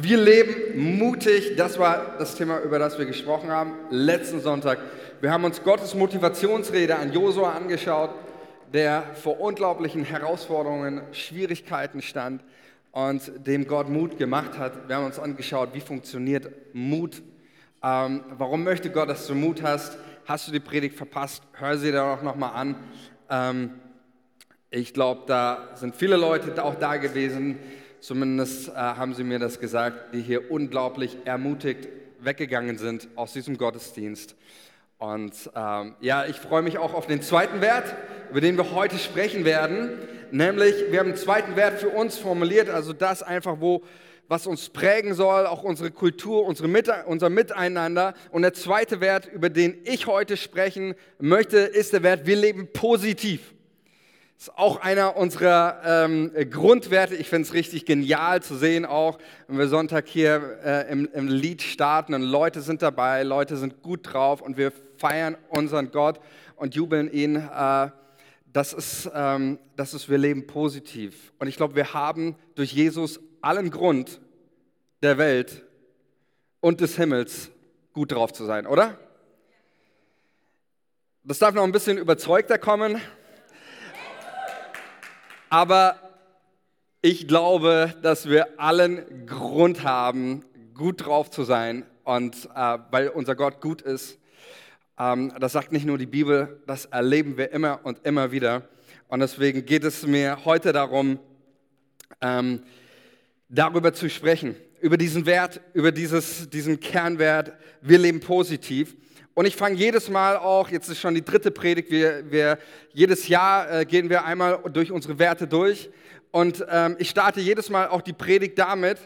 Wir leben mutig. Das war das Thema, über das wir gesprochen haben letzten Sonntag. Wir haben uns Gottes Motivationsrede an Josua angeschaut, der vor unglaublichen Herausforderungen, Schwierigkeiten stand und dem Gott Mut gemacht hat. Wir haben uns angeschaut, wie funktioniert Mut. Ähm, warum möchte Gott, dass du Mut hast? Hast du die Predigt verpasst? Hör sie dir auch nochmal an. Ähm, ich glaube, da sind viele Leute auch da gewesen, zumindest äh, haben sie mir das gesagt, die hier unglaublich ermutigt weggegangen sind aus diesem Gottesdienst. Und ähm, ja, ich freue mich auch auf den zweiten Wert, über den wir heute sprechen werden. Nämlich, wir haben einen zweiten Wert für uns formuliert, also das einfach, wo, was uns prägen soll, auch unsere Kultur, unsere Mit unser Miteinander. Und der zweite Wert, über den ich heute sprechen möchte, ist der Wert, wir leben positiv. Ist auch einer unserer ähm, Grundwerte. Ich finde es richtig genial zu sehen, auch wenn wir Sonntag hier äh, im, im, Lied starten und Leute sind dabei, Leute sind gut drauf und wir feiern unseren Gott und jubeln ihn. Äh, das, ist, ähm, das ist, wir leben positiv. Und ich glaube, wir haben durch Jesus allen Grund der Welt und des Himmels gut drauf zu sein, oder? Das darf noch ein bisschen überzeugter kommen. Aber ich glaube, dass wir allen Grund haben, gut drauf zu sein und äh, weil unser Gott gut ist. Ähm, das sagt nicht nur die Bibel, das erleben wir immer und immer wieder. Und deswegen geht es mir heute darum, ähm, darüber zu sprechen, über diesen Wert, über dieses, diesen Kernwert, wir leben positiv. Und ich fange jedes Mal auch, jetzt ist schon die dritte Predigt, wir, wir, jedes Jahr äh, gehen wir einmal durch unsere Werte durch. Und ähm, ich starte jedes Mal auch die Predigt damit,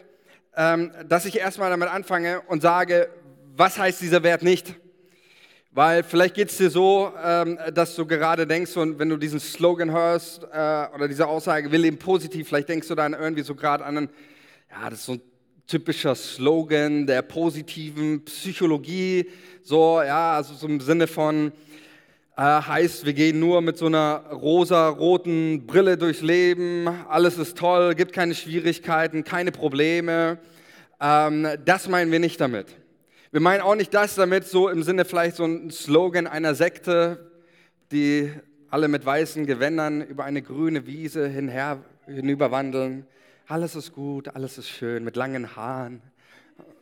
ähm, dass ich erstmal damit anfange und sage, was heißt dieser Wert nicht? Weil vielleicht geht es dir so, ähm, dass du gerade denkst, und wenn du diesen Slogan hörst äh, oder diese Aussage, wir leben positiv, vielleicht denkst du dann irgendwie so gerade an, einen, ja, das ist so ein typischer Slogan der positiven Psychologie, so, ja, also so im Sinne von, äh, heißt, wir gehen nur mit so einer rosa-roten Brille durchs Leben, alles ist toll, gibt keine Schwierigkeiten, keine Probleme. Ähm, das meinen wir nicht damit. Wir meinen auch nicht das damit, so im Sinne vielleicht so ein Slogan einer Sekte, die alle mit weißen Gewändern über eine grüne Wiese hinher, hinüberwandeln. Alles ist gut, alles ist schön, mit langen Haaren.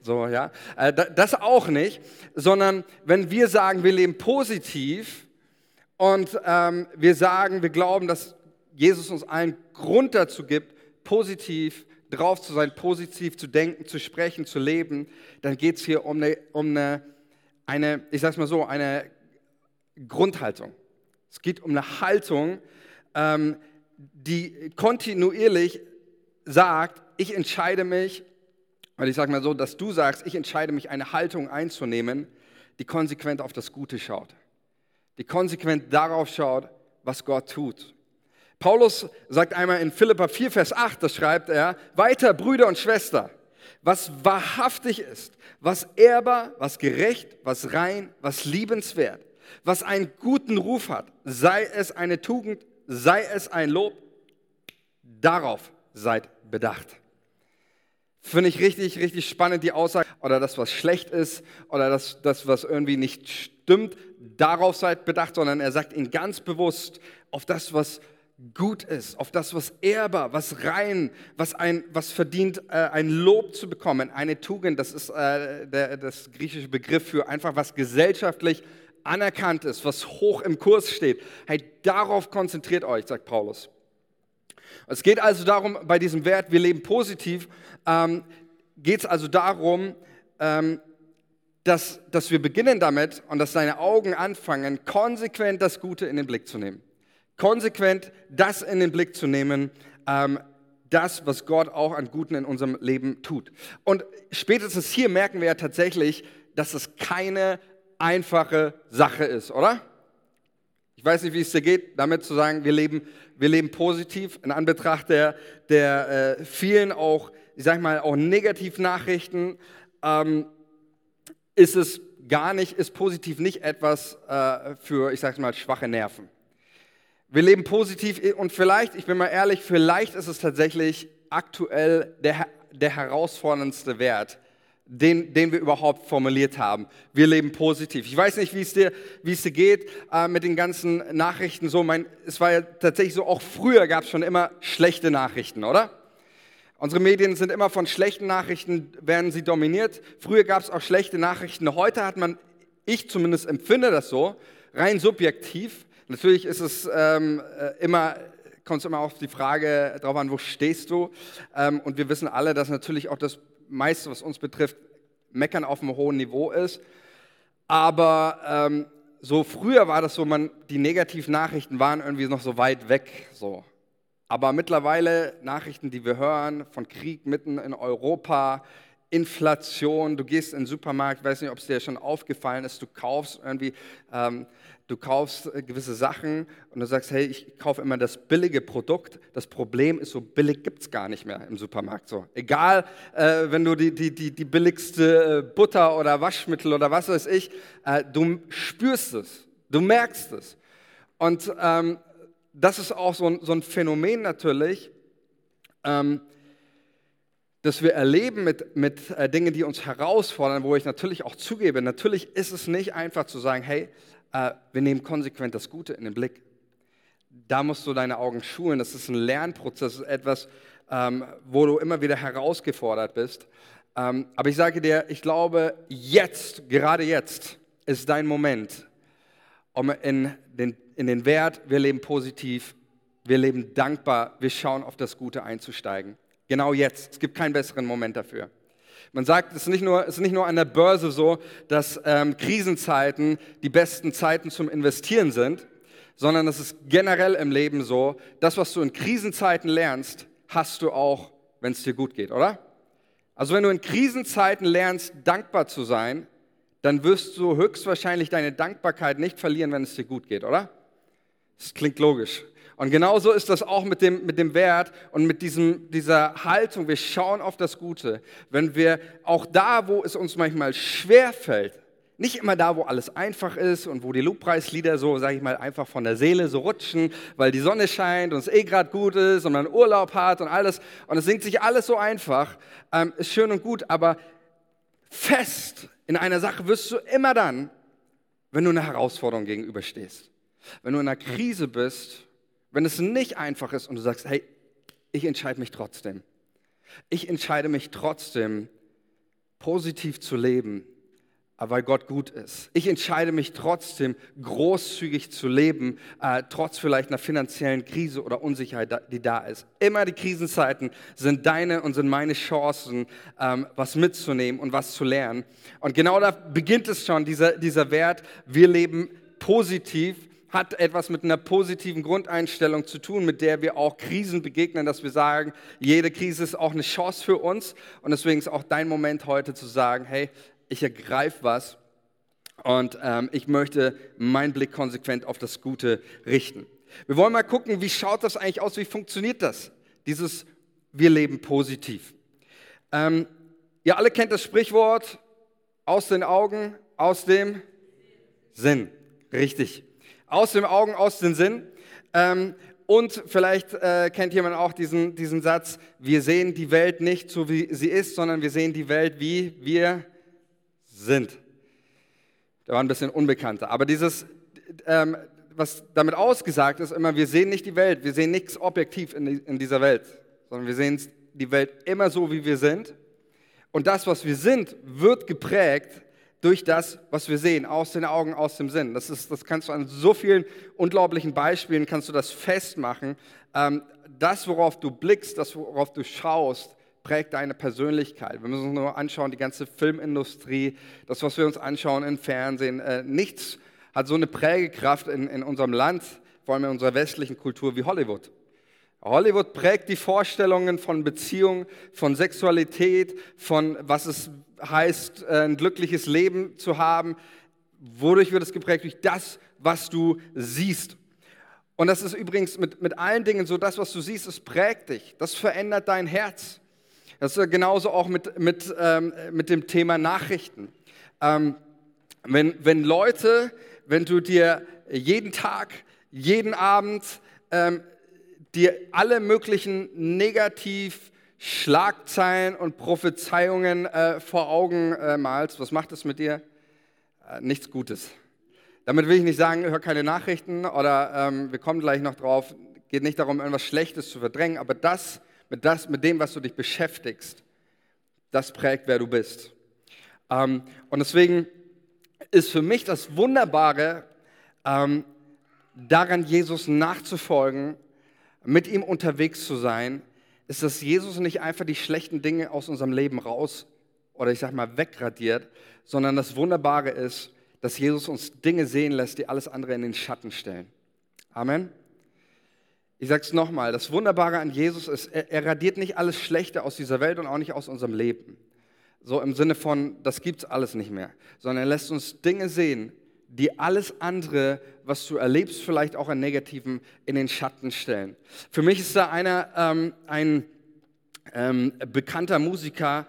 So, ja. Äh, das auch nicht, sondern wenn wir sagen, wir leben positiv und ähm, wir sagen, wir glauben, dass Jesus uns allen Grund dazu gibt, positiv drauf zu sein, positiv zu denken, zu sprechen, zu leben, dann geht es hier um eine, um eine, eine, ich sag's mal so, eine Grundhaltung. Es geht um eine Haltung, ähm, die kontinuierlich sagt, ich entscheide mich weil ich sage mal so, dass du sagst, ich entscheide mich, eine Haltung einzunehmen, die konsequent auf das Gute schaut. Die konsequent darauf schaut, was Gott tut. Paulus sagt einmal in Philippa 4, Vers 8, das schreibt er, weiter Brüder und Schwestern, was wahrhaftig ist, was ehrbar, was gerecht, was rein, was liebenswert, was einen guten Ruf hat, sei es eine Tugend, sei es ein Lob, darauf seid bedacht. Finde ich richtig, richtig spannend, die Aussage, oder das, was schlecht ist, oder das, das, was irgendwie nicht stimmt, darauf seid bedacht, sondern er sagt ihnen ganz bewusst auf das, was gut ist, auf das, was ehrbar, was rein, was, ein, was verdient, äh, ein Lob zu bekommen, eine Tugend, das ist äh, der, das griechische Begriff für einfach was gesellschaftlich anerkannt ist, was hoch im Kurs steht. Hey, darauf konzentriert euch, sagt Paulus. Es geht also darum, bei diesem Wert, wir leben positiv, ähm, geht es also darum, ähm, dass, dass wir beginnen damit und dass deine Augen anfangen, konsequent das Gute in den Blick zu nehmen. Konsequent das in den Blick zu nehmen, ähm, das, was Gott auch an Guten in unserem Leben tut. Und spätestens hier merken wir ja tatsächlich, dass es keine einfache Sache ist, oder? Ich weiß nicht, wie es dir geht, damit zu sagen, wir leben, wir leben positiv in Anbetracht der, der äh, vielen auch, ich sag mal, auch Negativnachrichten. Ähm, ist es gar nicht, ist positiv nicht etwas äh, für, ich sag mal, schwache Nerven. Wir leben positiv und vielleicht, ich bin mal ehrlich, vielleicht ist es tatsächlich aktuell der der herausforderndste Wert, den, den wir überhaupt formuliert haben. Wir leben positiv. Ich weiß nicht, wie es dir, wie es dir geht äh, mit den ganzen Nachrichten. So, mein, es war ja tatsächlich so, auch früher gab es schon immer schlechte Nachrichten, oder? Unsere Medien sind immer von schlechten Nachrichten, werden sie dominiert. Früher gab es auch schlechte Nachrichten. Heute hat man, ich zumindest empfinde das so, rein subjektiv. Natürlich ist es ähm, äh, immer kommt es immer auf die Frage drauf an, wo stehst du? Ähm, und wir wissen alle, dass natürlich auch das meiste, was uns betrifft, Meckern auf einem hohen Niveau ist. Aber ähm, so früher war das so, man, die negativen Nachrichten waren irgendwie noch so weit weg. So. Aber mittlerweile Nachrichten, die wir hören, von Krieg mitten in Europa, Inflation, du gehst in den Supermarkt, weiß nicht, ob es dir schon aufgefallen ist, du kaufst irgendwie ähm, du kaufst äh, gewisse Sachen und du sagst, hey, ich kaufe immer das billige Produkt. Das Problem ist, so billig gibt es gar nicht mehr im Supermarkt. So. Egal, äh, wenn du die, die, die, die billigste äh, Butter oder Waschmittel oder was weiß ich, äh, du spürst es, du merkst es. Und ähm, das ist auch so ein, so ein Phänomen natürlich, ähm, dass wir erleben mit, mit äh, Dingen, die uns herausfordern, wo ich natürlich auch zugebe, natürlich ist es nicht einfach zu sagen, hey, äh, wir nehmen konsequent das Gute in den Blick. Da musst du deine Augen schulen. Das ist ein Lernprozess, etwas, ähm, wo du immer wieder herausgefordert bist. Ähm, aber ich sage dir, ich glaube, jetzt, gerade jetzt, ist dein Moment, um in den, in den Wert, wir leben positiv, wir leben dankbar, wir schauen auf das Gute einzusteigen. Genau jetzt. Es gibt keinen besseren Moment dafür. Man sagt, es ist nicht nur, es ist nicht nur an der Börse so, dass ähm, Krisenzeiten die besten Zeiten zum Investieren sind, sondern es ist generell im Leben so, das, was du in Krisenzeiten lernst, hast du auch, wenn es dir gut geht, oder? Also wenn du in Krisenzeiten lernst, dankbar zu sein, dann wirst du höchstwahrscheinlich deine Dankbarkeit nicht verlieren, wenn es dir gut geht, oder? Das klingt logisch. Und genauso ist das auch mit dem, mit dem Wert und mit diesem, dieser Haltung. Wir schauen auf das Gute. Wenn wir auch da, wo es uns manchmal schwer fällt, nicht immer da, wo alles einfach ist und wo die Lobpreislieder so, sage ich mal, einfach von der Seele so rutschen, weil die Sonne scheint und es eh gerade gut ist und man Urlaub hat und alles. Und es singt sich alles so einfach. Ähm, ist schön und gut, aber fest in einer Sache wirst du immer dann, wenn du einer Herausforderung gegenüberstehst. Wenn du in einer Krise bist wenn es nicht einfach ist und du sagst, hey, ich entscheide mich trotzdem. Ich entscheide mich trotzdem, positiv zu leben, weil Gott gut ist. Ich entscheide mich trotzdem, großzügig zu leben, äh, trotz vielleicht einer finanziellen Krise oder Unsicherheit, die da ist. Immer die Krisenzeiten sind deine und sind meine Chancen, ähm, was mitzunehmen und was zu lernen. Und genau da beginnt es schon, dieser, dieser Wert, wir leben positiv hat etwas mit einer positiven Grundeinstellung zu tun, mit der wir auch Krisen begegnen, dass wir sagen, jede Krise ist auch eine Chance für uns. Und deswegen ist auch dein Moment heute zu sagen, hey, ich ergreife was und ähm, ich möchte meinen Blick konsequent auf das Gute richten. Wir wollen mal gucken, wie schaut das eigentlich aus, wie funktioniert das, dieses Wir leben positiv. Ähm, ihr alle kennt das Sprichwort, aus den Augen, aus dem Sinn. Richtig aus den Augen, aus den Sinn. Ähm, und vielleicht äh, kennt jemand auch diesen, diesen Satz, wir sehen die Welt nicht so, wie sie ist, sondern wir sehen die Welt, wie wir sind. Der war ein bisschen unbekannter. Aber dieses, ähm, was damit ausgesagt ist, immer, wir sehen nicht die Welt, wir sehen nichts objektiv in, in dieser Welt, sondern wir sehen die Welt immer so, wie wir sind. Und das, was wir sind, wird geprägt durch das, was wir sehen, aus den Augen, aus dem Sinn. Das, ist, das kannst du an so vielen unglaublichen Beispielen, kannst du das festmachen. Ähm, das, worauf du blickst, das, worauf du schaust, prägt deine Persönlichkeit. Wir müssen uns nur anschauen, die ganze Filmindustrie, das, was wir uns anschauen im Fernsehen. Äh, nichts hat so eine Prägekraft in, in unserem Land, vor allem in unserer westlichen Kultur, wie Hollywood. Hollywood prägt die Vorstellungen von Beziehung, von Sexualität, von was es heißt, äh, ein glückliches Leben zu haben. Wodurch wird es geprägt? Durch das, was du siehst. Und das ist übrigens mit, mit allen Dingen so, das, was du siehst, es prägt dich. Das verändert dein Herz. Das ist genauso auch mit, mit, ähm, mit dem Thema Nachrichten. Ähm, wenn, wenn Leute, wenn du dir jeden Tag, jeden Abend ähm, dir alle möglichen negativ Schlagzeilen und Prophezeiungen äh, vor Augen äh, malst, was macht das mit dir? Äh, nichts Gutes. Damit will ich nicht sagen, hör keine Nachrichten oder ähm, wir kommen gleich noch drauf. Geht nicht darum, irgendwas Schlechtes zu verdrängen, aber das mit, das, mit dem, was du dich beschäftigst, das prägt, wer du bist. Ähm, und deswegen ist für mich das Wunderbare, ähm, daran Jesus nachzufolgen, mit ihm unterwegs zu sein, ist, dass Jesus nicht einfach die schlechten Dinge aus unserem Leben raus oder ich sag mal wegradiert, sondern das Wunderbare ist, dass Jesus uns Dinge sehen lässt, die alles andere in den Schatten stellen. Amen. Ich sage es nochmal, das Wunderbare an Jesus ist, er, er radiert nicht alles Schlechte aus dieser Welt und auch nicht aus unserem Leben. So im Sinne von, das gibt es alles nicht mehr, sondern er lässt uns Dinge sehen, die alles andere, was du erlebst, vielleicht auch an Negativen, in den Schatten stellen. Für mich ist da einer, ähm, ein ähm, bekannter Musiker,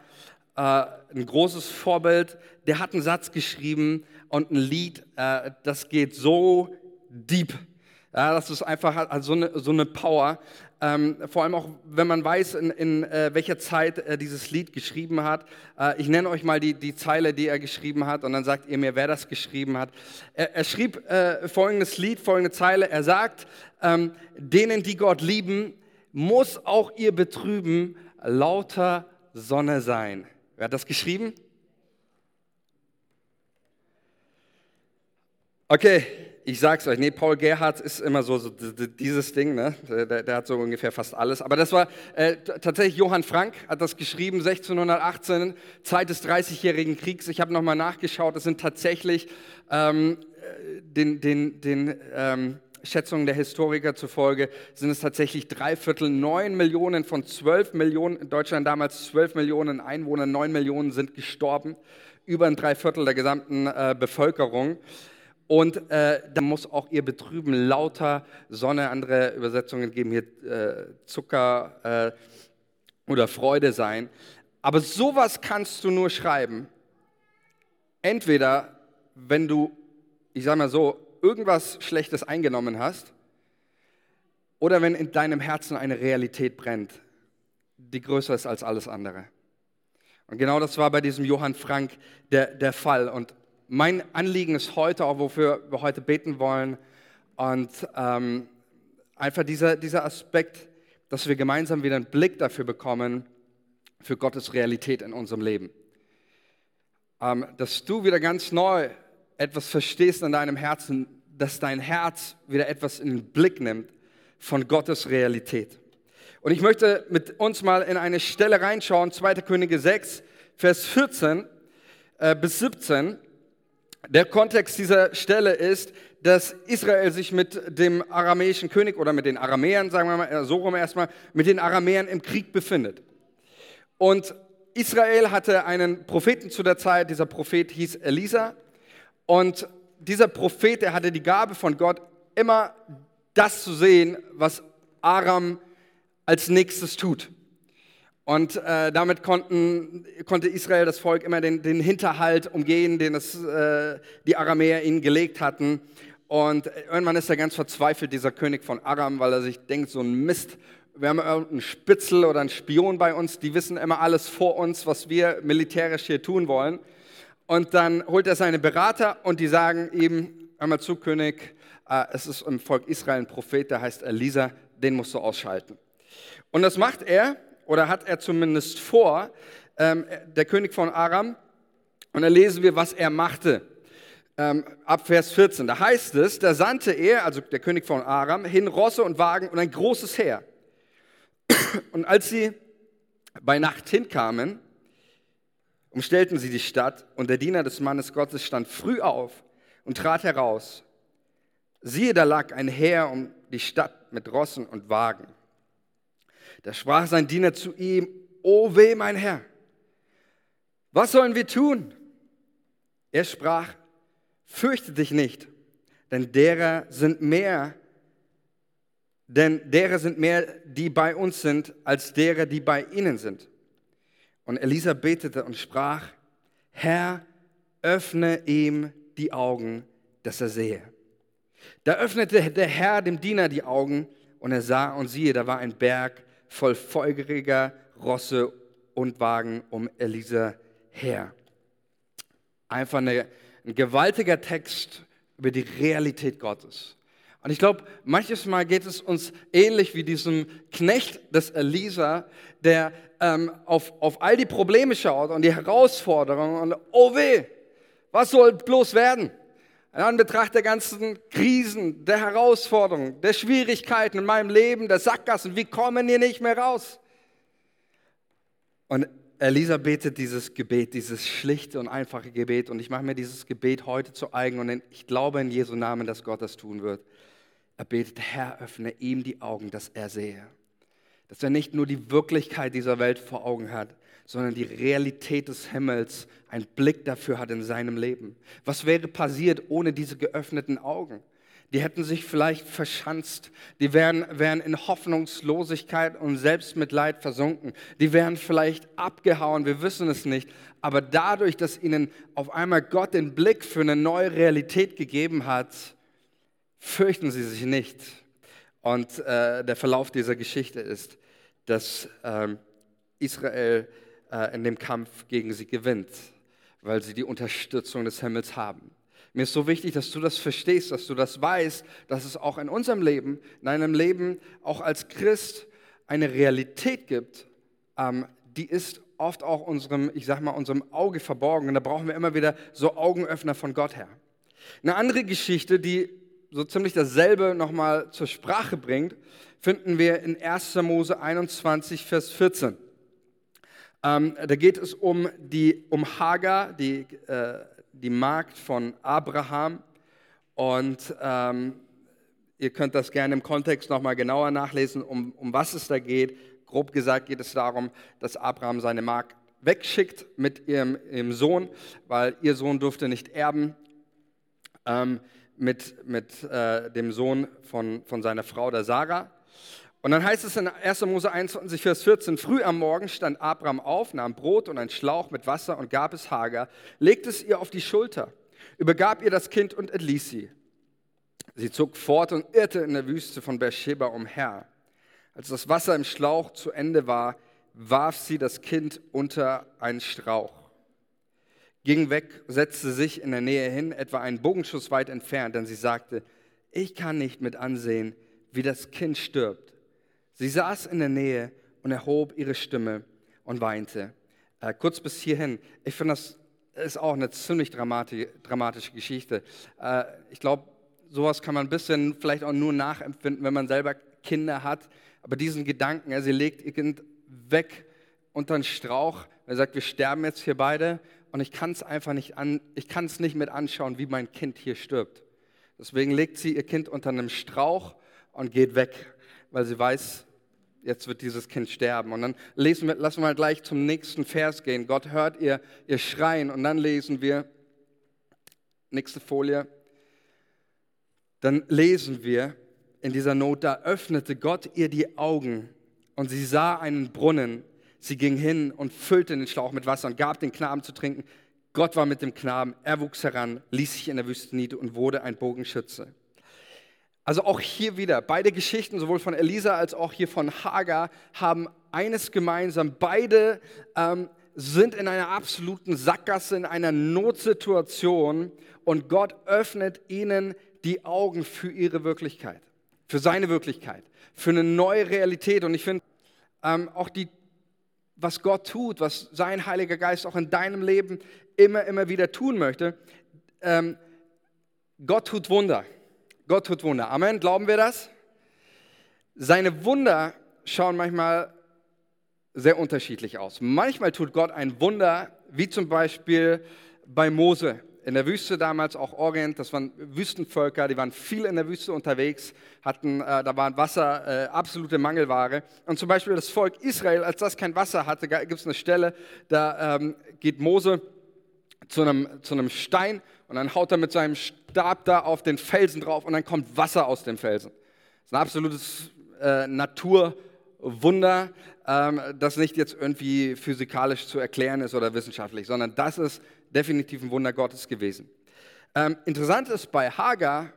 äh, ein großes Vorbild, der hat einen Satz geschrieben und ein Lied, äh, das geht so deep. Ja, das ist einfach so eine, so eine Power. Ähm, vor allem auch, wenn man weiß, in, in äh, welcher Zeit er dieses Lied geschrieben hat. Äh, ich nenne euch mal die, die Zeile, die er geschrieben hat, und dann sagt ihr mir, wer das geschrieben hat. Er, er schrieb äh, folgendes Lied, folgende Zeile. Er sagt, ähm, denen, die Gott lieben, muss auch ihr Betrüben lauter Sonne sein. Wer hat das geschrieben? Okay, ich sag's euch, nee, Paul Gerhardt ist immer so, so dieses Ding, ne? Der, der, hat so ungefähr fast alles. Aber das war äh, tatsächlich Johann Frank, hat das geschrieben, 1618, Zeit des Dreißigjährigen Kriegs. Ich habe nochmal nachgeschaut, es sind tatsächlich ähm, den, den, den ähm, Schätzungen der Historiker zufolge, sind es tatsächlich drei Viertel, neun Millionen von zwölf Millionen, in Deutschland damals zwölf Millionen Einwohner, neun Millionen sind gestorben, über ein Dreiviertel der gesamten äh, Bevölkerung. Und äh, da muss auch ihr Betrüben lauter Sonne, andere Übersetzungen geben hier äh, Zucker äh, oder Freude sein. Aber sowas kannst du nur schreiben. Entweder, wenn du, ich sage mal so, irgendwas Schlechtes eingenommen hast, oder wenn in deinem Herzen eine Realität brennt, die größer ist als alles andere. Und genau das war bei diesem Johann Frank der, der Fall. Und mein Anliegen ist heute, auch wofür wir heute beten wollen, und ähm, einfach dieser, dieser Aspekt, dass wir gemeinsam wieder einen Blick dafür bekommen, für Gottes Realität in unserem Leben. Ähm, dass du wieder ganz neu etwas verstehst in deinem Herzen, dass dein Herz wieder etwas in den Blick nimmt von Gottes Realität. Und ich möchte mit uns mal in eine Stelle reinschauen, 2. Könige 6, Vers 14 äh, bis 17. Der Kontext dieser Stelle ist, dass Israel sich mit dem aramäischen König oder mit den Aramäern, sagen wir mal äh, so rum erstmal, mit den Aramäern im Krieg befindet. Und Israel hatte einen Propheten zu der Zeit, dieser Prophet hieß Elisa. Und dieser Prophet, der hatte die Gabe von Gott, immer das zu sehen, was Aram als nächstes tut. Und äh, damit konnten, konnte Israel, das Volk, immer den, den Hinterhalt umgehen, den es, äh, die Aramäer ihnen gelegt hatten. Und irgendwann ist er ganz verzweifelt, dieser König von Aram, weil er sich denkt, so ein Mist, wir haben irgendeinen Spitzel oder einen Spion bei uns, die wissen immer alles vor uns, was wir militärisch hier tun wollen. Und dann holt er seine Berater und die sagen ihm, einmal zu König, äh, es ist im Volk Israel ein Prophet, der heißt Elisa, den musst du ausschalten. Und das macht er oder hat er zumindest vor, ähm, der König von Aram. Und dann lesen wir, was er machte. Ähm, ab Vers 14. Da heißt es, da sandte er, also der König von Aram, hin Rosse und Wagen und ein großes Heer. Und als sie bei Nacht hinkamen, umstellten sie die Stadt und der Diener des Mannes Gottes stand früh auf und trat heraus. Siehe, da lag ein Heer um die Stadt mit Rossen und Wagen. Da sprach sein Diener zu ihm, O weh, mein Herr, was sollen wir tun? Er sprach, fürchte dich nicht, denn derer sind mehr, denn derer sind mehr, die bei uns sind, als derer, die bei ihnen sind. Und Elisa betete und sprach, Herr, öffne ihm die Augen, dass er sehe. Da öffnete der Herr dem Diener die Augen und er sah und siehe, da war ein Berg voll feuriger, Rosse und Wagen um Elisa her. Einfach eine, ein gewaltiger Text über die Realität Gottes. Und ich glaube, manches Mal geht es uns ähnlich wie diesem Knecht des Elisa, der ähm, auf, auf all die Probleme schaut und die Herausforderungen und oh weh, was soll bloß werden? In Anbetracht der ganzen Krisen, der Herausforderungen, der Schwierigkeiten in meinem Leben, der Sackgassen, wie kommen hier nicht mehr raus? Und Elisa betet dieses Gebet, dieses schlichte und einfache Gebet. Und ich mache mir dieses Gebet heute zu eigen und ich glaube in Jesu Namen, dass Gott das tun wird. Er betet, Herr, öffne ihm die Augen, dass er sehe. Dass er nicht nur die Wirklichkeit dieser Welt vor Augen hat, sondern die Realität des Himmels, einen Blick dafür hat in seinem Leben. Was wäre passiert ohne diese geöffneten Augen? Die hätten sich vielleicht verschanzt, die wären, wären in Hoffnungslosigkeit und Selbstmitleid versunken, die wären vielleicht abgehauen, wir wissen es nicht. Aber dadurch, dass ihnen auf einmal Gott den Blick für eine neue Realität gegeben hat, fürchten sie sich nicht. Und äh, der Verlauf dieser Geschichte ist, dass ähm, Israel äh, in dem Kampf gegen sie gewinnt, weil sie die Unterstützung des Himmels haben. Mir ist so wichtig, dass du das verstehst, dass du das weißt, dass es auch in unserem Leben, in deinem Leben, auch als Christ eine Realität gibt, ähm, die ist oft auch unserem, ich sag mal, unserem Auge verborgen. Und da brauchen wir immer wieder so Augenöffner von Gott her. Eine andere Geschichte, die so ziemlich dasselbe nochmal zur Sprache bringt, finden wir in 1. Mose 21, Vers 14. Ähm, da geht es um, die, um Hagar, die, äh, die Magd von Abraham. Und ähm, ihr könnt das gerne im Kontext nochmal genauer nachlesen, um, um was es da geht. Grob gesagt geht es darum, dass Abraham seine Magd wegschickt mit ihrem, ihrem Sohn, weil ihr Sohn durfte nicht erben. Ähm, mit, mit äh, dem Sohn von, von seiner Frau, der Sarah. Und dann heißt es in 1. Mose 21, Vers 14, früh am Morgen stand Abraham auf, nahm Brot und ein Schlauch mit Wasser und gab es Hagar, legte es ihr auf die Schulter, übergab ihr das Kind und entließ sie. Sie zog fort und irrte in der Wüste von Beersheba umher. Als das Wasser im Schlauch zu Ende war, warf sie das Kind unter einen Strauch, ging weg, setzte sich in der Nähe hin, etwa einen Bogenschuss weit entfernt, denn sie sagte, ich kann nicht mit ansehen, wie das Kind stirbt. Sie saß in der Nähe und erhob ihre Stimme und weinte. Äh, kurz bis hierhin. Ich finde, das ist auch eine ziemlich dramatische, Geschichte. Äh, ich glaube, sowas kann man ein bisschen vielleicht auch nur nachempfinden, wenn man selber Kinder hat. Aber diesen Gedanken, ja, sie legt ihr Kind weg unter einen Strauch. Er sagt, wir sterben jetzt hier beide und ich kann es einfach nicht an, ich kann nicht mit anschauen, wie mein Kind hier stirbt. Deswegen legt sie ihr Kind unter einem Strauch und geht weg, weil sie weiß, jetzt wird dieses Kind sterben. Und dann lesen wir, lassen wir mal gleich zum nächsten Vers gehen. Gott hört ihr, ihr Schreien. Und dann lesen wir, nächste Folie, dann lesen wir in dieser Not, da öffnete Gott ihr die Augen und sie sah einen Brunnen. Sie ging hin und füllte den Schlauch mit Wasser und gab den Knaben zu trinken. Gott war mit dem Knaben, er wuchs heran, ließ sich in der Wüste nieder und wurde ein Bogenschütze. Also auch hier wieder, beide Geschichten, sowohl von Elisa als auch hier von Hagar, haben eines gemeinsam. Beide ähm, sind in einer absoluten Sackgasse, in einer Notsituation und Gott öffnet ihnen die Augen für ihre Wirklichkeit, für seine Wirklichkeit, für eine neue Realität. Und ich finde ähm, auch die, was Gott tut, was sein Heiliger Geist auch in deinem Leben immer, immer wieder tun möchte, ähm, Gott tut Wunder. Gott tut Wunder. Amen. Glauben wir das? Seine Wunder schauen manchmal sehr unterschiedlich aus. Manchmal tut Gott ein Wunder, wie zum Beispiel bei Mose in der Wüste damals, auch Orient, das waren Wüstenvölker, die waren viel in der Wüste unterwegs, hatten, äh, da war Wasser äh, absolute Mangelware. Und zum Beispiel das Volk Israel, als das kein Wasser hatte, gibt es eine Stelle, da ähm, geht Mose zu einem, zu einem Stein und dann haut er mit seinem Stab da auf den Felsen drauf und dann kommt Wasser aus dem Felsen. Das ist ein absolutes äh, Naturwunder, ähm, das nicht jetzt irgendwie physikalisch zu erklären ist oder wissenschaftlich, sondern das ist definitiv ein Wunder Gottes gewesen. Ähm, interessant ist, bei Hagar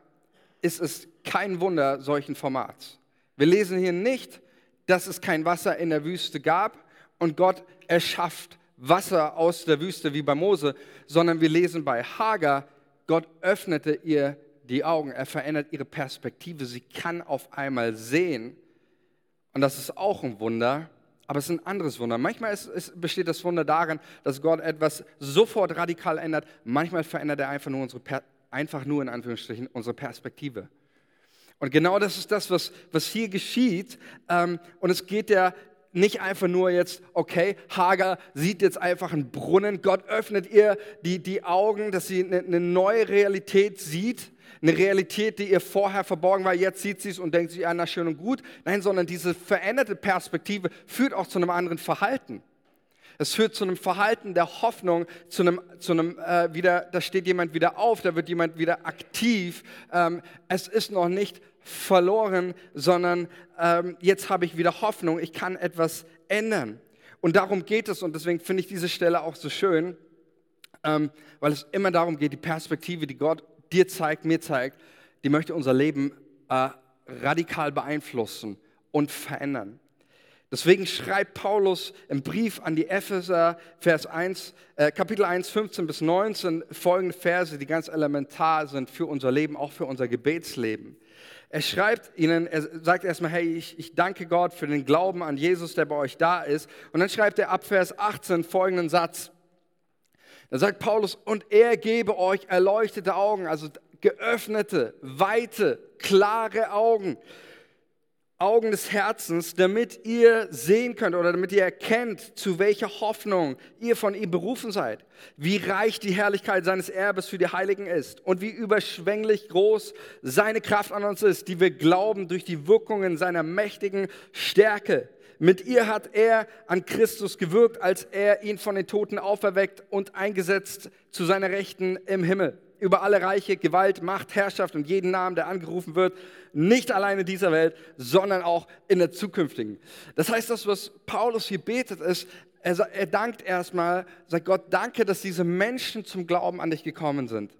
ist es kein Wunder solchen Formats. Wir lesen hier nicht, dass es kein Wasser in der Wüste gab und Gott erschafft Wasser aus der Wüste wie bei Mose, sondern wir lesen bei Hagar, Gott öffnete ihr die Augen, er verändert ihre Perspektive, sie kann auf einmal sehen. Und das ist auch ein Wunder, aber es ist ein anderes Wunder. Manchmal ist, ist, besteht das Wunder darin, dass Gott etwas sofort radikal ändert. Manchmal verändert er einfach nur unsere, einfach nur in Anführungsstrichen unsere Perspektive. Und genau das ist das, was, was hier geschieht. Ähm, und es geht ja nicht einfach nur jetzt, okay, Hagar sieht jetzt einfach einen Brunnen, Gott öffnet ihr die, die Augen, dass sie eine, eine neue Realität sieht, eine Realität, die ihr vorher verborgen war, jetzt sieht sie es und denkt sich, ja, na schön und gut. Nein, sondern diese veränderte Perspektive führt auch zu einem anderen Verhalten. Es führt zu einem Verhalten der Hoffnung, zu einem, zu einem äh, wieder, da steht jemand wieder auf, da wird jemand wieder aktiv. Ähm, es ist noch nicht verloren, sondern ähm, jetzt habe ich wieder Hoffnung, ich kann etwas ändern. Und darum geht es und deswegen finde ich diese Stelle auch so schön, ähm, weil es immer darum geht, die Perspektive, die Gott dir zeigt, mir zeigt, die möchte unser Leben äh, radikal beeinflussen und verändern. Deswegen schreibt Paulus im Brief an die Epheser, Vers 1, äh, Kapitel 1, 15 bis 19, folgende Verse, die ganz elementar sind für unser Leben, auch für unser Gebetsleben. Er schreibt ihnen, er sagt erstmal, hey, ich, ich danke Gott für den Glauben an Jesus, der bei euch da ist. Und dann schreibt er ab Vers 18 folgenden Satz. Da sagt Paulus, und er gebe euch erleuchtete Augen, also geöffnete, weite, klare Augen, Augen des Herzens, damit ihr sehen könnt oder damit ihr erkennt, zu welcher Hoffnung ihr von ihm berufen seid, wie reich die Herrlichkeit seines Erbes für die Heiligen ist und wie überschwänglich groß seine Kraft an uns ist, die wir glauben durch die Wirkungen seiner mächtigen Stärke. Mit ihr hat er an Christus gewirkt, als er ihn von den Toten auferweckt und eingesetzt zu seiner Rechten im Himmel über alle Reiche, Gewalt, Macht, Herrschaft und jeden Namen, der angerufen wird, nicht allein in dieser Welt, sondern auch in der zukünftigen. Das heißt, das, was Paulus hier betet, ist, er, er dankt erstmal, sagt Gott, danke, dass diese Menschen zum Glauben an dich gekommen sind.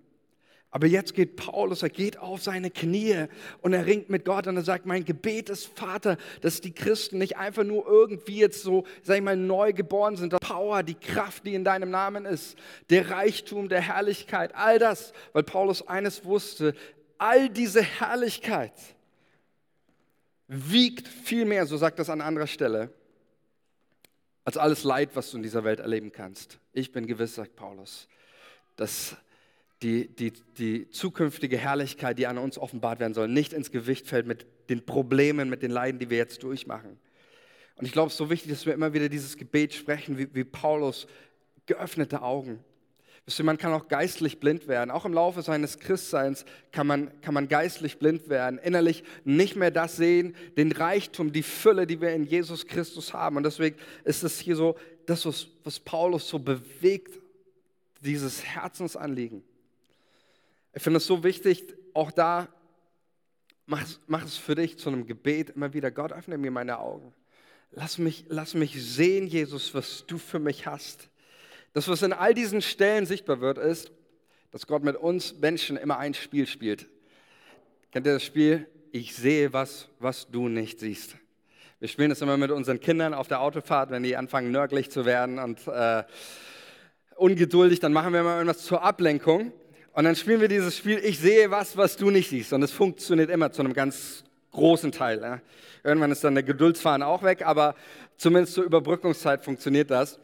Aber jetzt geht Paulus, er geht auf seine Knie und er ringt mit Gott und er sagt, mein Gebet ist, Vater, dass die Christen nicht einfach nur irgendwie jetzt so, sag ich mal, neu geboren sind. Die Power, die Kraft, die in deinem Namen ist, der Reichtum, der Herrlichkeit, all das, weil Paulus eines wusste, all diese Herrlichkeit wiegt viel mehr, so sagt das an anderer Stelle, als alles Leid, was du in dieser Welt erleben kannst. Ich bin gewiss, sagt Paulus, dass die, die, die zukünftige Herrlichkeit, die an uns offenbart werden soll, nicht ins Gewicht fällt mit den Problemen, mit den Leiden, die wir jetzt durchmachen. Und ich glaube, es ist so wichtig, dass wir immer wieder dieses Gebet sprechen, wie, wie Paulus, geöffnete Augen. Wisst ihr, man kann auch geistlich blind werden. Auch im Laufe seines Christseins kann man, kann man geistlich blind werden. Innerlich nicht mehr das sehen, den Reichtum, die Fülle, die wir in Jesus Christus haben. Und deswegen ist es hier so, das, was, was Paulus so bewegt, dieses Herzensanliegen. Ich finde es so wichtig, auch da, mach, mach es für dich zu einem Gebet immer wieder. Gott, öffne mir meine Augen. Lass mich, lass mich sehen, Jesus, was du für mich hast. Das, was in all diesen Stellen sichtbar wird, ist, dass Gott mit uns Menschen immer ein Spiel spielt. Kennt ihr das Spiel? Ich sehe was, was du nicht siehst. Wir spielen das immer mit unseren Kindern auf der Autofahrt, wenn die anfangen nörglich zu werden und äh, ungeduldig, dann machen wir immer irgendwas zur Ablenkung. Und dann spielen wir dieses Spiel, ich sehe was, was du nicht siehst. Und es funktioniert immer zu einem ganz großen Teil. Ja. Irgendwann ist dann der Geduldsfahren auch weg, aber zumindest zur Überbrückungszeit funktioniert das.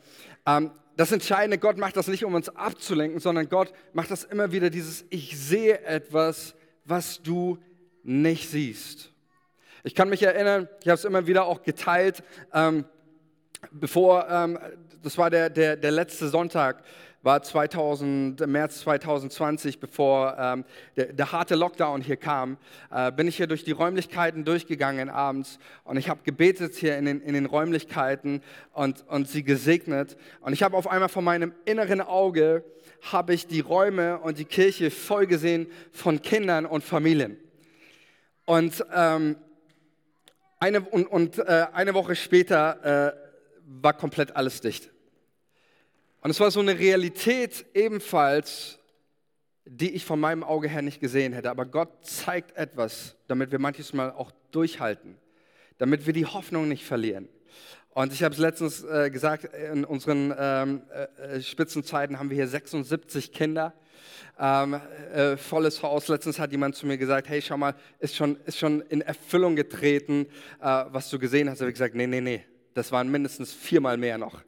Ähm, das Entscheidende, Gott macht das nicht, um uns abzulenken, sondern Gott macht das immer wieder dieses, ich sehe etwas, was du nicht siehst. Ich kann mich erinnern, ich habe es immer wieder auch geteilt, ähm, bevor, ähm, das war der, der, der letzte Sonntag, war 2000, März 2020, bevor ähm, der, der, harte Lockdown hier kam, äh, bin ich hier durch die Räumlichkeiten durchgegangen abends und ich habe gebetet hier in den, in den Räumlichkeiten und, und sie gesegnet. Und ich habe auf einmal vor meinem inneren Auge, habe ich die Räume und die Kirche voll gesehen von Kindern und Familien. Und, ähm, eine, und, und äh, eine Woche später äh, war komplett alles dicht. Und es war so eine Realität ebenfalls, die ich von meinem Auge her nicht gesehen hätte. Aber Gott zeigt etwas, damit wir manches Mal auch durchhalten, damit wir die Hoffnung nicht verlieren. Und ich habe es letztens äh, gesagt, in unseren ähm, äh, äh Spitzenzeiten haben wir hier 76 Kinder. Ähm, äh, volles Haus. Letztens hat jemand zu mir gesagt, hey, schau mal, ist schon, ist schon in Erfüllung getreten, äh, was du gesehen hast. Da habe ich gesagt, nee, nee, nee, das waren mindestens viermal mehr noch.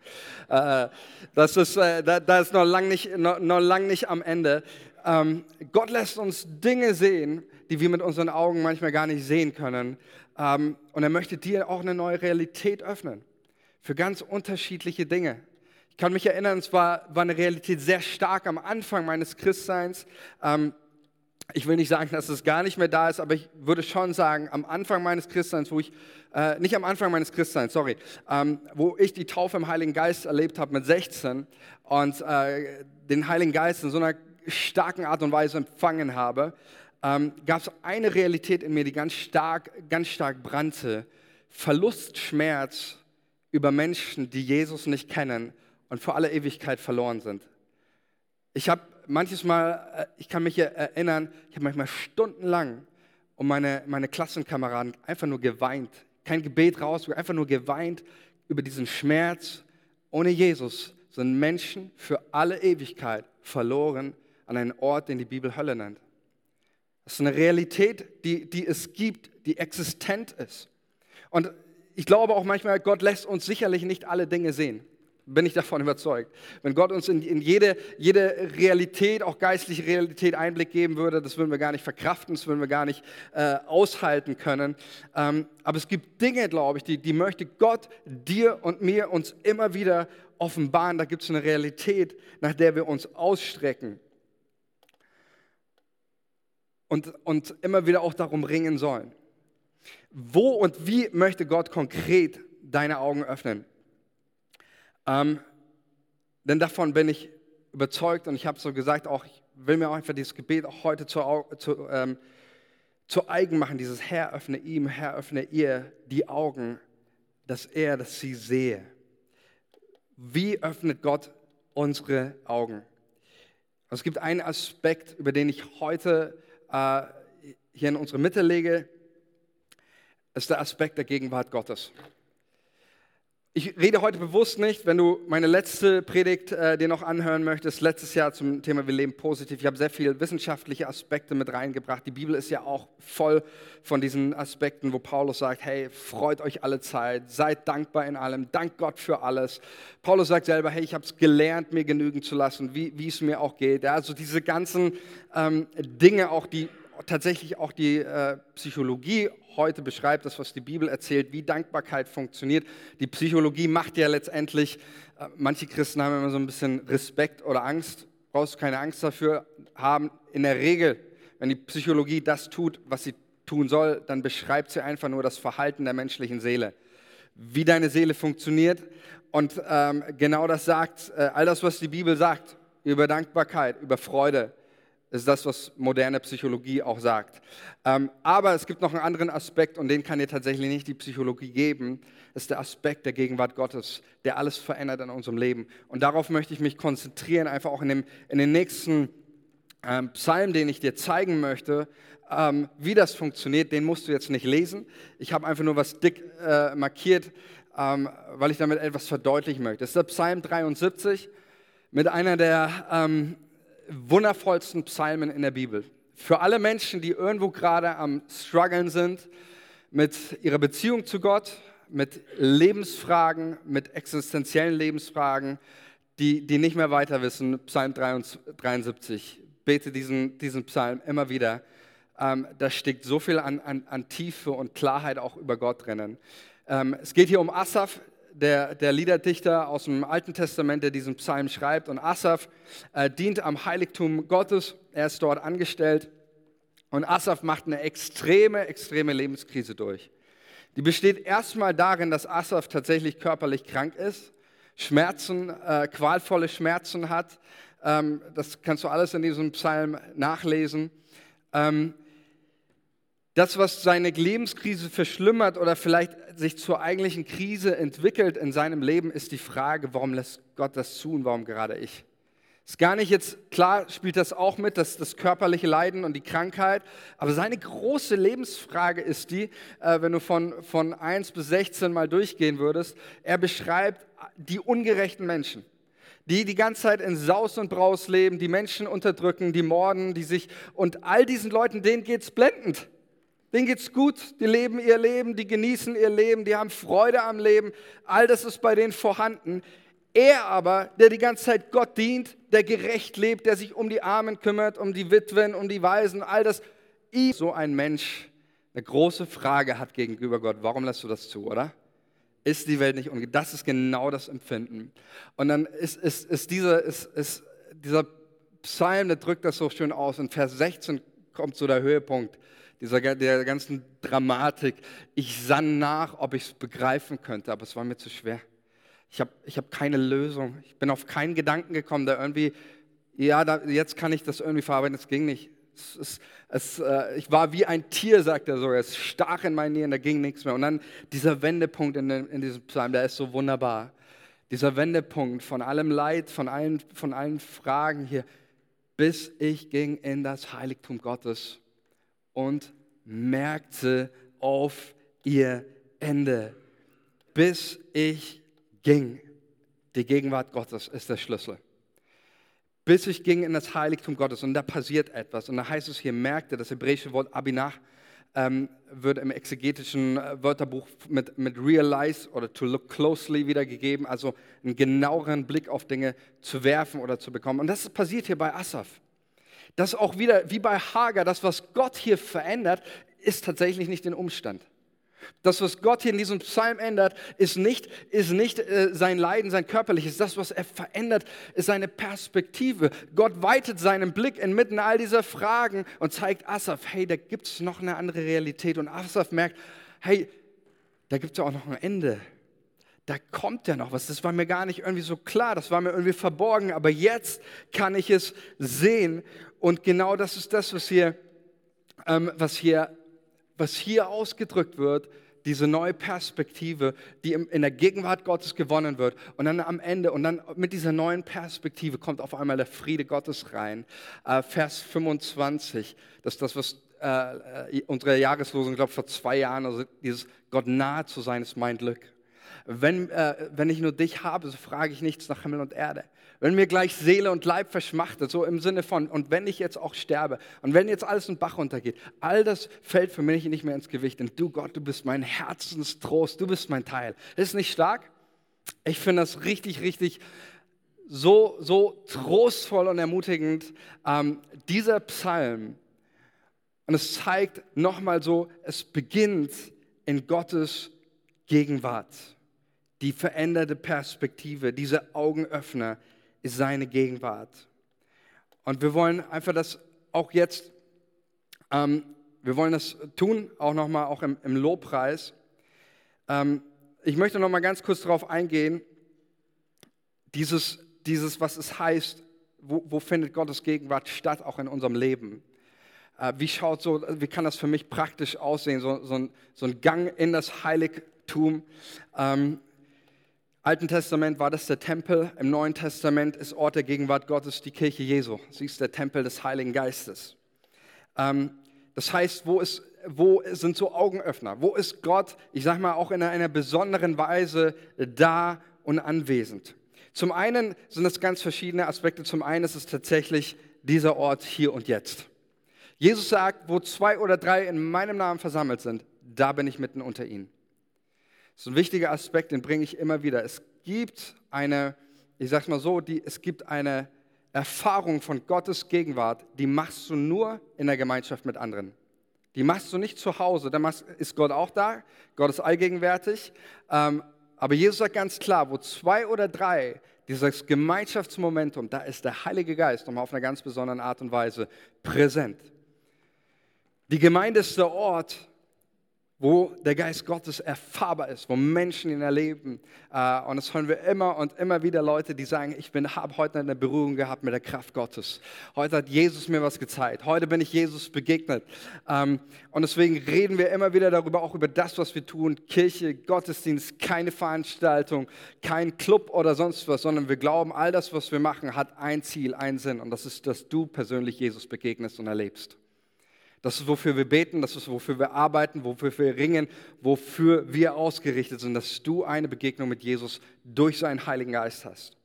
Äh, das ist, äh, da, ist noch lange nicht, noch, noch lang nicht am Ende. Ähm, Gott lässt uns Dinge sehen, die wir mit unseren Augen manchmal gar nicht sehen können. Ähm, und er möchte dir auch eine neue Realität öffnen für ganz unterschiedliche Dinge. Ich kann mich erinnern, es war, war eine Realität sehr stark am Anfang meines Christseins. Ähm, ich will nicht sagen, dass es gar nicht mehr da ist, aber ich würde schon sagen, am Anfang meines Christseins, wo ich, äh, nicht am Anfang meines Christseins, sorry, ähm, wo ich die Taufe im Heiligen Geist erlebt habe mit 16 und äh, den Heiligen Geist in so einer starken Art und Weise empfangen habe, ähm, gab es eine Realität in mir, die ganz stark, ganz stark brannte. Verlust, Schmerz über Menschen, die Jesus nicht kennen und vor aller Ewigkeit verloren sind. Ich habe manches Mal, äh, ich kann mich erinnern, ich habe manchmal stundenlang um meine, meine Klassenkameraden einfach nur geweint. Kein Gebet raus, einfach nur geweint über diesen Schmerz. Ohne Jesus sind Menschen für alle Ewigkeit verloren an einen Ort, den die Bibel Hölle nennt. Das ist eine Realität, die, die es gibt, die existent ist. Und ich glaube auch manchmal, Gott lässt uns sicherlich nicht alle Dinge sehen. Bin ich davon überzeugt. Wenn Gott uns in, in, jede, jede Realität, auch geistliche Realität Einblick geben würde, das würden wir gar nicht verkraften, das würden wir gar nicht äh, aushalten können. Ähm, aber es gibt Dinge, glaube ich, die, die möchte Gott dir und mir uns immer wieder offenbaren. Da gibt es eine Realität, nach der wir uns ausstrecken. Und, und immer wieder auch darum ringen sollen. Wo und wie möchte Gott konkret deine Augen öffnen? Ähm, denn davon bin ich überzeugt und ich habe so gesagt, auch ich will mir auch einfach dieses Gebet auch heute zu, zu, ähm, zu eigen machen, dieses Herr öffne ihm, Herr öffne ihr die Augen, dass er, dass sie sehe. Wie öffnet Gott unsere Augen? Es gibt einen Aspekt, über den ich heute äh, hier in unsere Mitte lege, ist der Aspekt der Gegenwart Gottes. Ich rede heute bewusst nicht, wenn du meine letzte Predigt äh, dir noch anhören möchtest, letztes Jahr zum Thema Wir leben positiv. Ich habe sehr viele wissenschaftliche Aspekte mit reingebracht. Die Bibel ist ja auch voll von diesen Aspekten, wo Paulus sagt, hey, freut euch alle Zeit, seid dankbar in allem, dank Gott für alles. Paulus sagt selber, hey, ich habe es gelernt, mir genügen zu lassen, wie, es mir auch geht. Ja, also diese ganzen ähm, Dinge, auch die tatsächlich auch die äh, Psychologie heute beschreibt, das, was die Bibel erzählt, wie Dankbarkeit funktioniert. Die Psychologie macht ja letztendlich, äh, manche Christen haben immer so ein bisschen Respekt oder Angst, brauchst du keine Angst dafür haben. In der Regel, wenn die Psychologie das tut, was sie tun soll, dann beschreibt sie einfach nur das Verhalten der menschlichen Seele, wie deine Seele funktioniert. Und ähm, genau das sagt, äh, all das, was die Bibel sagt, über Dankbarkeit, über Freude, ist das, was moderne Psychologie auch sagt. Ähm, aber es gibt noch einen anderen Aspekt und den kann dir tatsächlich nicht die Psychologie geben. Ist der Aspekt der Gegenwart Gottes, der alles verändert in unserem Leben. Und darauf möchte ich mich konzentrieren, einfach auch in, dem, in den nächsten ähm, Psalm, den ich dir zeigen möchte. Ähm, wie das funktioniert, den musst du jetzt nicht lesen. Ich habe einfach nur was dick äh, markiert, ähm, weil ich damit etwas verdeutlichen möchte. Das ist der Psalm 73 mit einer der ähm, wundervollsten Psalmen in der Bibel. Für alle Menschen, die irgendwo gerade am struggeln sind mit ihrer Beziehung zu Gott, mit Lebensfragen, mit existenziellen Lebensfragen, die, die nicht mehr weiter wissen, Psalm 73. Bete diesen, diesen Psalm immer wieder. Ähm, da steckt so viel an, an, an Tiefe und Klarheit auch über Gott drinnen. Ähm, es geht hier um Asaf, der, der Liederdichter aus dem Alten Testament, der diesen Psalm schreibt. Und Asaf äh, dient am Heiligtum Gottes. Er ist dort angestellt. Und Asaf macht eine extreme, extreme Lebenskrise durch. Die besteht erstmal darin, dass Asaf tatsächlich körperlich krank ist, Schmerzen, äh, qualvolle Schmerzen hat. Ähm, das kannst du alles in diesem Psalm nachlesen. Ähm, das, was seine Lebenskrise verschlimmert oder vielleicht sich zur eigentlichen Krise entwickelt in seinem Leben, ist die Frage, warum lässt Gott das zu und warum gerade ich? Ist gar nicht jetzt, klar spielt das auch mit, das, das körperliche Leiden und die Krankheit, aber seine große Lebensfrage ist die, äh, wenn du von, von 1 bis 16 mal durchgehen würdest, er beschreibt die ungerechten Menschen, die die ganze Zeit in Saus und Braus leben, die Menschen unterdrücken, die morden, die sich, und all diesen Leuten, denen geht es blendend. Denen geht's gut, die leben ihr Leben, die genießen ihr Leben, die haben Freude am Leben, all das ist bei denen vorhanden. Er aber, der die ganze Zeit Gott dient, der gerecht lebt, der sich um die Armen kümmert, um die Witwen, um die Waisen, all das, ihm so ein Mensch eine große Frage hat gegenüber Gott, warum lässt du das zu, oder? Ist die Welt nicht ungerecht? Das ist genau das Empfinden. Und dann ist, ist, ist, dieser, ist, ist dieser Psalm, der drückt das so schön aus. In Vers 16 kommt so der Höhepunkt dieser, der ganzen Dramatik. Ich sann nach, ob ich es begreifen könnte, aber es war mir zu schwer. Ich habe ich hab keine Lösung. Ich bin auf keinen Gedanken gekommen, der irgendwie, ja, da, jetzt kann ich das irgendwie verarbeiten. Es ging nicht. Es, es, es, äh, ich war wie ein Tier, sagt er so. Es stach in meinen Nieren, da ging nichts mehr. Und dann dieser Wendepunkt in, in diesem Psalm, der ist so wunderbar. Dieser Wendepunkt von allem Leid, von allen, von allen Fragen hier, bis ich ging in das Heiligtum Gottes und merkte auf ihr Ende, bis ich ging. Die Gegenwart Gottes ist der Schlüssel. Bis ich ging in das Heiligtum Gottes und da passiert etwas. Und da heißt es hier, merkte, das hebräische Wort Abinach ähm, wird im exegetischen äh, Wörterbuch mit, mit realize oder to look closely wiedergegeben, also einen genaueren Blick auf Dinge zu werfen oder zu bekommen. Und das passiert hier bei Asaf. Das auch wieder, wie bei Hagar, das, was Gott hier verändert, ist tatsächlich nicht den Umstand. Das, was Gott hier in diesem Psalm ändert, ist nicht, ist nicht äh, sein Leiden, sein körperliches. Das, was er verändert, ist seine Perspektive. Gott weitet seinen Blick inmitten all dieser Fragen und zeigt Asaf, hey, da gibt es noch eine andere Realität. Und Asaf merkt, hey, da gibt es ja auch noch ein Ende. Da kommt ja noch was. Das war mir gar nicht irgendwie so klar. Das war mir irgendwie verborgen. Aber jetzt kann ich es sehen. Und genau das ist das, was hier, ähm, was hier was hier ausgedrückt wird, diese neue Perspektive, die in der Gegenwart Gottes gewonnen wird. Und dann am Ende, und dann mit dieser neuen Perspektive kommt auf einmal der Friede Gottes rein. Äh, Vers 25, das ist das, was äh, äh unsere Jahreslosung, glaube, vor zwei Jahren, also dieses Gott nahe zu sein, ist mein Glück. Wenn, äh, wenn ich nur dich habe, so frage ich nichts nach Himmel und Erde wenn mir gleich Seele und Leib verschmachtet, so im Sinne von, und wenn ich jetzt auch sterbe und wenn jetzt alles in Bach runtergeht, all das fällt für mich nicht mehr ins Gewicht. Denn du Gott, du bist mein Herzenstrost, du bist mein Teil. Ist nicht stark? Ich finde das richtig, richtig so, so trostvoll und ermutigend. Ähm, dieser Psalm, und es zeigt nochmal so, es beginnt in Gottes Gegenwart. Die veränderte Perspektive, diese Augenöffner, ist seine Gegenwart. Und wir wollen einfach das auch jetzt, ähm, wir wollen das tun, auch nochmal auch im, im Lobpreis. Ähm, ich möchte nochmal ganz kurz darauf eingehen, dieses, dieses, was es heißt, wo, wo findet Gottes Gegenwart statt, auch in unserem Leben. Äh, wie schaut so, wie kann das für mich praktisch aussehen, so, so, ein, so ein Gang in das Heiligtum. Ähm, Alten Testament war das der Tempel, im Neuen Testament ist Ort der Gegenwart Gottes die Kirche Jesu. Sie ist der Tempel des Heiligen Geistes. Ähm, das heißt, wo, ist, wo sind so Augenöffner? Wo ist Gott, ich sage mal, auch in einer besonderen Weise da und anwesend? Zum einen sind es ganz verschiedene Aspekte. Zum einen ist es tatsächlich dieser Ort hier und jetzt. Jesus sagt, wo zwei oder drei in meinem Namen versammelt sind, da bin ich mitten unter ihnen. Ist ein wichtiger Aspekt, den bringe ich immer wieder. Es gibt eine, ich sage mal so, die, es gibt eine Erfahrung von Gottes Gegenwart, die machst du nur in der Gemeinschaft mit anderen. Die machst du nicht zu Hause, da ist Gott auch da, Gott ist allgegenwärtig. Ähm, aber Jesus sagt ganz klar, wo zwei oder drei, dieses Gemeinschaftsmomentum, da ist der Heilige Geist nochmal auf eine ganz besondere Art und Weise präsent. Die Gemeinde ist der Ort, wo der Geist Gottes erfahrbar ist, wo Menschen ihn erleben. Äh, und das hören wir immer und immer wieder Leute, die sagen, ich habe heute eine Berührung gehabt mit der Kraft Gottes. Heute hat Jesus mir was gezeigt. Heute bin ich Jesus begegnet. Ähm, und deswegen reden wir immer wieder darüber, auch über das, was wir tun. Kirche, Gottesdienst, keine Veranstaltung, kein Club oder sonst was, sondern wir glauben, all das, was wir machen, hat ein Ziel, einen Sinn. Und das ist, dass du persönlich Jesus begegnest und erlebst. Das ist, wofür wir beten, das ist, wofür wir arbeiten, wofür wir ringen, wofür wir ausgerichtet sind, dass du eine Begegnung mit Jesus durch seinen Heiligen Geist hast.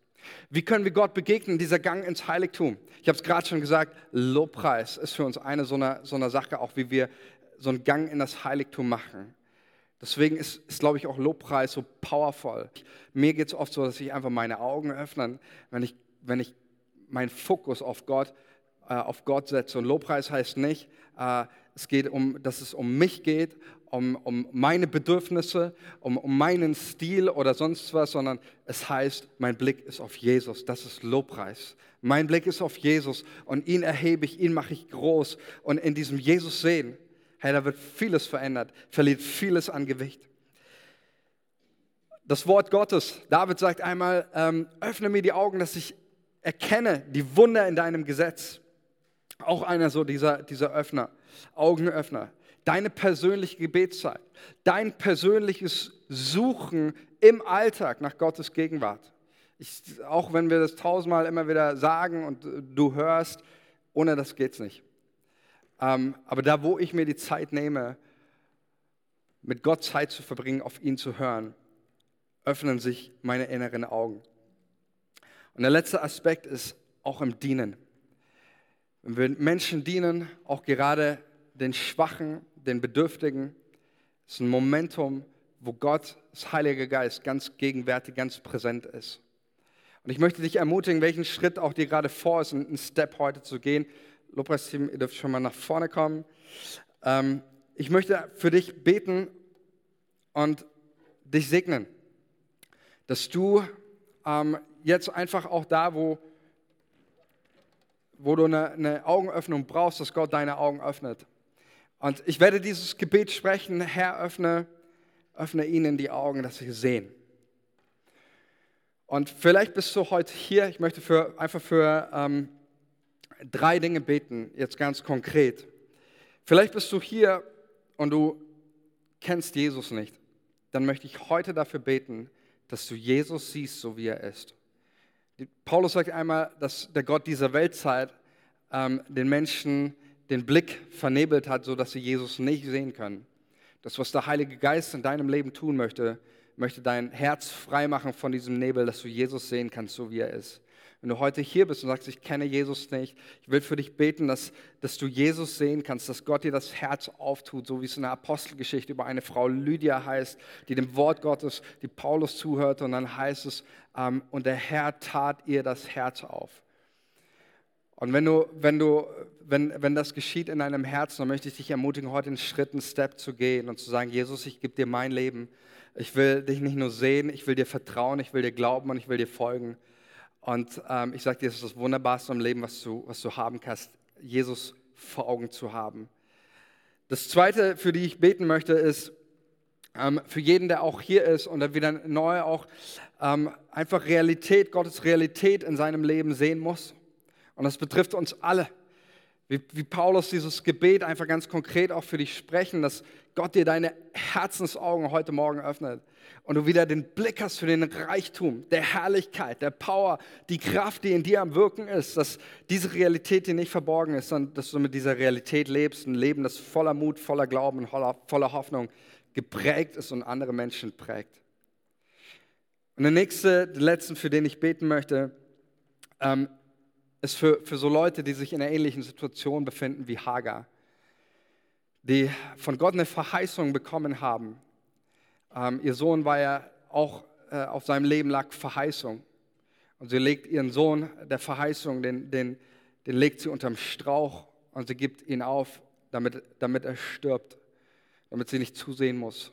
Wie können wir Gott begegnen, dieser Gang ins Heiligtum? Ich habe es gerade schon gesagt, Lobpreis ist für uns eine so eine, so eine Sache, auch wie wir so einen Gang in das Heiligtum machen. Deswegen ist, ist glaube ich, auch Lobpreis so powerful. Mir geht es oft so, dass ich einfach meine Augen öffne, wenn ich, wenn ich meinen Fokus auf Gott, äh, auf Gott setze. Und Lobpreis heißt nicht, äh, es geht um, dass es um mich geht, um, um meine Bedürfnisse, um, um meinen Stil oder sonst was, sondern es heißt, mein Blick ist auf Jesus. Das ist Lobpreis. Mein Blick ist auf Jesus und ihn erhebe ich, ihn mache ich groß. Und in diesem Jesus sehen, hey, da wird vieles verändert, verliert vieles an Gewicht. Das Wort Gottes, David sagt einmal, ähm, öffne mir die Augen, dass ich erkenne die Wunder in deinem Gesetz. Auch einer so dieser, dieser Öffner, Augenöffner. Deine persönliche Gebetszeit, dein persönliches Suchen im Alltag nach Gottes Gegenwart. Ich, auch wenn wir das tausendmal immer wieder sagen und du hörst, ohne das geht es nicht. Ähm, aber da, wo ich mir die Zeit nehme, mit Gott Zeit zu verbringen, auf ihn zu hören, öffnen sich meine inneren Augen. Und der letzte Aspekt ist auch im Dienen. Wenn wir Menschen dienen, auch gerade den Schwachen, den Bedürftigen, ist ein Momentum, wo Gott, das Heilige Geist, ganz gegenwärtig, ganz präsent ist. Und ich möchte dich ermutigen, welchen Schritt auch dir gerade vor ist, einen Step heute zu gehen. Lobpreisteam, ihr dürft schon mal nach vorne kommen. Ähm, ich möchte für dich beten und dich segnen, dass du ähm, jetzt einfach auch da, wo wo du eine, eine Augenöffnung brauchst, dass Gott deine Augen öffnet. Und ich werde dieses Gebet sprechen, Herr, öffne, öffne ihnen die Augen, dass sie sehen. Und vielleicht bist du heute hier, ich möchte für, einfach für ähm, drei Dinge beten, jetzt ganz konkret. Vielleicht bist du hier und du kennst Jesus nicht. Dann möchte ich heute dafür beten, dass du Jesus siehst, so wie er ist. Paulus sagt einmal, dass der Gott dieser Weltzeit ähm, den Menschen den Blick vernebelt hat, sodass sie Jesus nicht sehen können. Das, was der Heilige Geist in deinem Leben tun möchte, möchte dein Herz freimachen von diesem Nebel, dass du Jesus sehen kannst, so wie er ist. Wenn du heute hier bist und sagst, ich kenne Jesus nicht, ich will für dich beten, dass, dass du Jesus sehen kannst, dass Gott dir das Herz auftut, so wie es in der Apostelgeschichte über eine Frau Lydia heißt, die dem Wort Gottes, die Paulus zuhört und dann heißt es, ähm, und der Herr tat ihr das Herz auf. Und wenn, du, wenn, du, wenn, wenn das geschieht in deinem Herzen, dann möchte ich dich ermutigen, heute einen Schritt, einen Step zu gehen und zu sagen, Jesus, ich gebe dir mein Leben. Ich will dich nicht nur sehen, ich will dir vertrauen, ich will dir glauben und ich will dir folgen. Und ähm, ich sage dir, es ist das Wunderbarste im Leben, was du, was du haben kannst, Jesus vor Augen zu haben. Das Zweite, für die ich beten möchte, ist ähm, für jeden, der auch hier ist und der wieder neu auch ähm, einfach Realität, Gottes Realität in seinem Leben sehen muss. Und das betrifft uns alle. Wie, wie Paulus dieses Gebet einfach ganz konkret auch für dich sprechen, dass Gott dir deine Herzensaugen heute Morgen öffnet und du wieder den Blick hast für den Reichtum, der Herrlichkeit, der Power, die Kraft, die in dir am Wirken ist, dass diese Realität dir nicht verborgen ist, sondern dass du mit dieser Realität lebst, ein Leben, das voller Mut, voller Glauben und voller, Hoffnung geprägt ist und andere Menschen prägt. Und der nächste, der letzte, für den ich beten möchte, ähm, ist für, für so Leute, die sich in einer ähnlichen Situation befinden wie Hagar, die von Gott eine Verheißung bekommen haben. Ähm, ihr Sohn war ja auch äh, auf seinem Leben lag Verheißung. Und sie legt ihren Sohn der Verheißung, den, den, den legt sie unterm Strauch und sie gibt ihn auf, damit, damit er stirbt, damit sie nicht zusehen muss.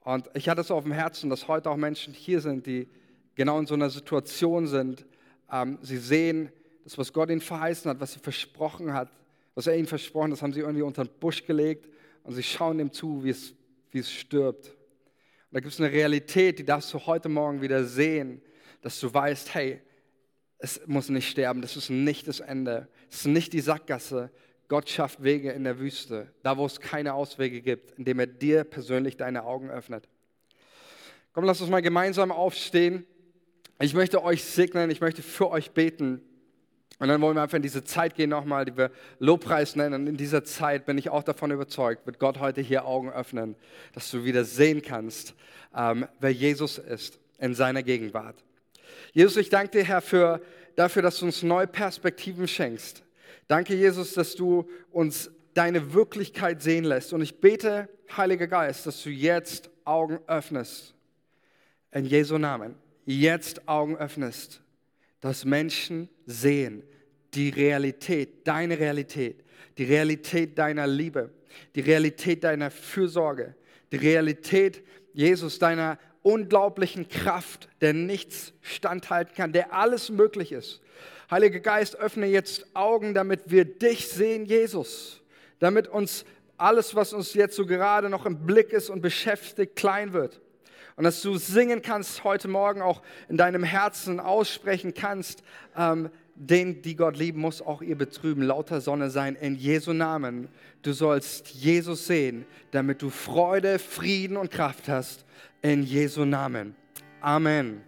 Und ich hatte es auf dem Herzen, dass heute auch Menschen hier sind, die genau in so einer Situation sind. Ähm, sie sehen, das, was Gott ihnen verheißen hat, was sie versprochen hat, was er ihnen versprochen hat, das haben sie irgendwie unter den Busch gelegt und sie schauen dem zu, wie es wie es stirbt. Und da gibt es eine Realität, die darfst du heute Morgen wieder sehen, dass du weißt, hey, es muss nicht sterben, das ist nicht das Ende, es ist nicht die Sackgasse. Gott schafft Wege in der Wüste, da wo es keine Auswege gibt, indem er dir persönlich deine Augen öffnet. Komm, lass uns mal gemeinsam aufstehen. Ich möchte euch segnen, ich möchte für euch beten. Und dann wollen wir einfach in diese Zeit gehen nochmal, die wir Lobpreis nennen. Und in dieser Zeit bin ich auch davon überzeugt, wird Gott heute hier Augen öffnen, dass du wieder sehen kannst, ähm, wer Jesus ist in seiner Gegenwart. Jesus, ich danke dir, Herr, für, dafür, dass du uns neue Perspektiven schenkst. Danke, Jesus, dass du uns deine Wirklichkeit sehen lässt. Und ich bete, Heiliger Geist, dass du jetzt Augen öffnest. In Jesu Namen. Jetzt Augen öffnest dass Menschen sehen die Realität, deine Realität, die Realität deiner Liebe, die Realität deiner Fürsorge, die Realität, Jesus, deiner unglaublichen Kraft, der nichts standhalten kann, der alles möglich ist. Heiliger Geist, öffne jetzt Augen, damit wir dich sehen, Jesus, damit uns alles, was uns jetzt so gerade noch im Blick ist und beschäftigt, klein wird und dass du singen kannst heute Morgen auch in deinem Herzen aussprechen kannst, ähm, den, die Gott lieben, muss auch ihr betrüben, lauter Sonne sein in Jesu Namen. Du sollst Jesus sehen, damit du Freude, Frieden und Kraft hast in Jesu Namen. Amen.